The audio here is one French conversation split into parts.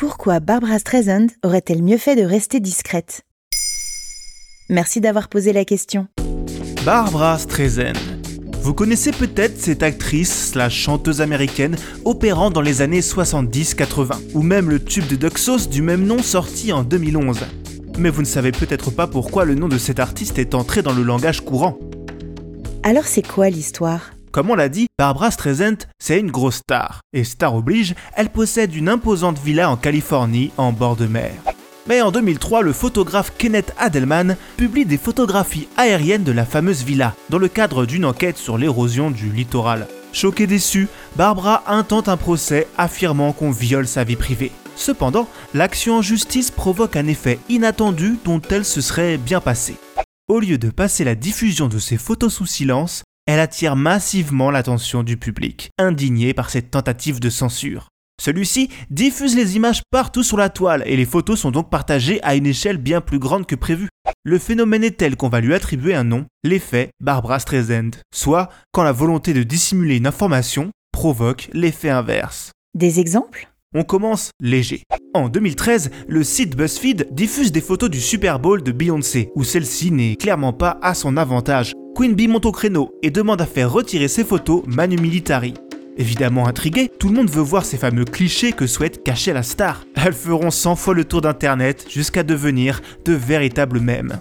Pourquoi Barbara Streisand aurait-elle mieux fait de rester discrète? Merci d'avoir posé la question. Barbara Streisand. Vous connaissez peut-être cette actrice slash chanteuse américaine opérant dans les années 70-80, ou même le tube de Duxos du même nom sorti en 2011. Mais vous ne savez peut-être pas pourquoi le nom de cet artiste est entré dans le langage courant. Alors c'est quoi l'histoire? Comme on l'a dit, Barbara Streisand, c'est une grosse star. Et star oblige, elle possède une imposante villa en Californie, en bord de mer. Mais en 2003, le photographe Kenneth Adelman publie des photographies aériennes de la fameuse villa, dans le cadre d'une enquête sur l'érosion du littoral. Choquée déçue, Barbara intente un procès affirmant qu'on viole sa vie privée. Cependant, l'action en justice provoque un effet inattendu dont elle se serait bien passée. Au lieu de passer la diffusion de ses photos sous silence, elle attire massivement l'attention du public, indigné par cette tentative de censure. Celui-ci diffuse les images partout sur la toile et les photos sont donc partagées à une échelle bien plus grande que prévu. Le phénomène est tel qu'on va lui attribuer un nom, l'effet Barbara Streisand, soit quand la volonté de dissimuler une information provoque l'effet inverse. Des exemples? On commence léger. En 2013, le site BuzzFeed diffuse des photos du Super Bowl de Beyoncé, où celle-ci n'est clairement pas à son avantage. Queen Bee monte au créneau et demande à faire retirer ses photos Manu Militari. Évidemment intrigué, tout le monde veut voir ces fameux clichés que souhaite cacher la star. Elles feront 100 fois le tour d'internet jusqu'à devenir de véritables mèmes.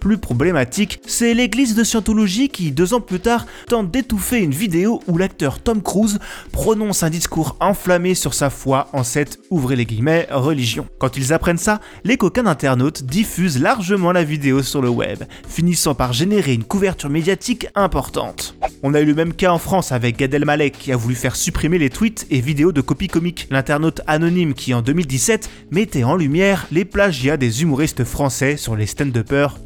Plus problématique, c'est l'église de Scientologie qui, deux ans plus tard, tente d'étouffer une vidéo où l'acteur Tom Cruise prononce un discours enflammé sur sa foi en cette, guillemets, religion. Quand ils apprennent ça, les coquins d'internautes diffusent largement la vidéo sur le web, finissant par générer une couverture médiatique importante. On a eu le même cas en France avec Gad Elmaleh qui a voulu faire supprimer les tweets et vidéos de copies comiques. L'internaute anonyme qui en 2017 mettait en lumière les plagiats des humoristes français sur les stand-uppers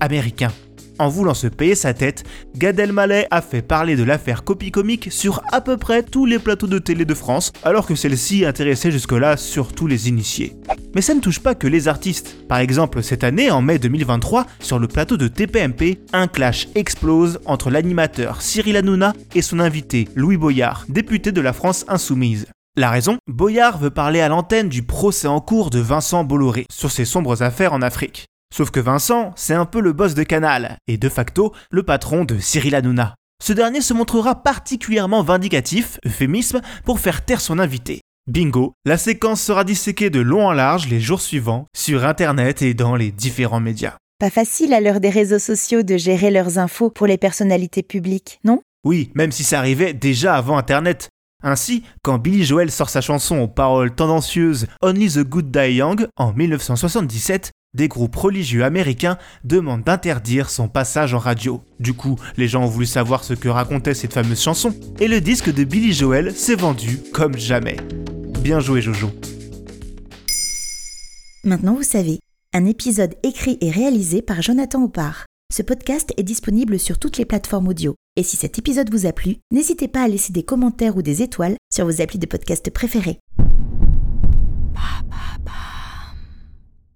En voulant se payer sa tête, Gad Elmaleh a fait parler de l'affaire copie comique sur à peu près tous les plateaux de télé de France, alors que celle-ci intéressait jusque-là surtout les initiés. Mais ça ne touche pas que les artistes. Par exemple, cette année, en mai 2023, sur le plateau de TPMP, un clash explose entre l'animateur Cyril Hanouna et son invité Louis Boyard, député de la France Insoumise. La raison? Boyard veut parler à l'antenne du procès en cours de Vincent Bolloré sur ses sombres affaires en Afrique. Sauf que Vincent, c'est un peu le boss de Canal, et de facto le patron de Cyril Hanouna. Ce dernier se montrera particulièrement vindicatif, euphémisme, pour faire taire son invité. Bingo, la séquence sera disséquée de long en large les jours suivants, sur internet et dans les différents médias. Pas facile à l'heure des réseaux sociaux de gérer leurs infos pour les personnalités publiques, non? Oui, même si ça arrivait déjà avant internet. Ainsi, quand Billy Joel sort sa chanson aux paroles tendancieuses Only the Good Die Young en 1977, des groupes religieux américains demandent d'interdire son passage en radio. Du coup, les gens ont voulu savoir ce que racontait cette fameuse chanson, et le disque de Billy Joel s'est vendu comme jamais. Bien joué Jojo. Maintenant vous savez, un épisode écrit et réalisé par Jonathan Oppard. Ce podcast est disponible sur toutes les plateformes audio. Et si cet épisode vous a plu, n'hésitez pas à laisser des commentaires ou des étoiles sur vos applis de podcast préférés.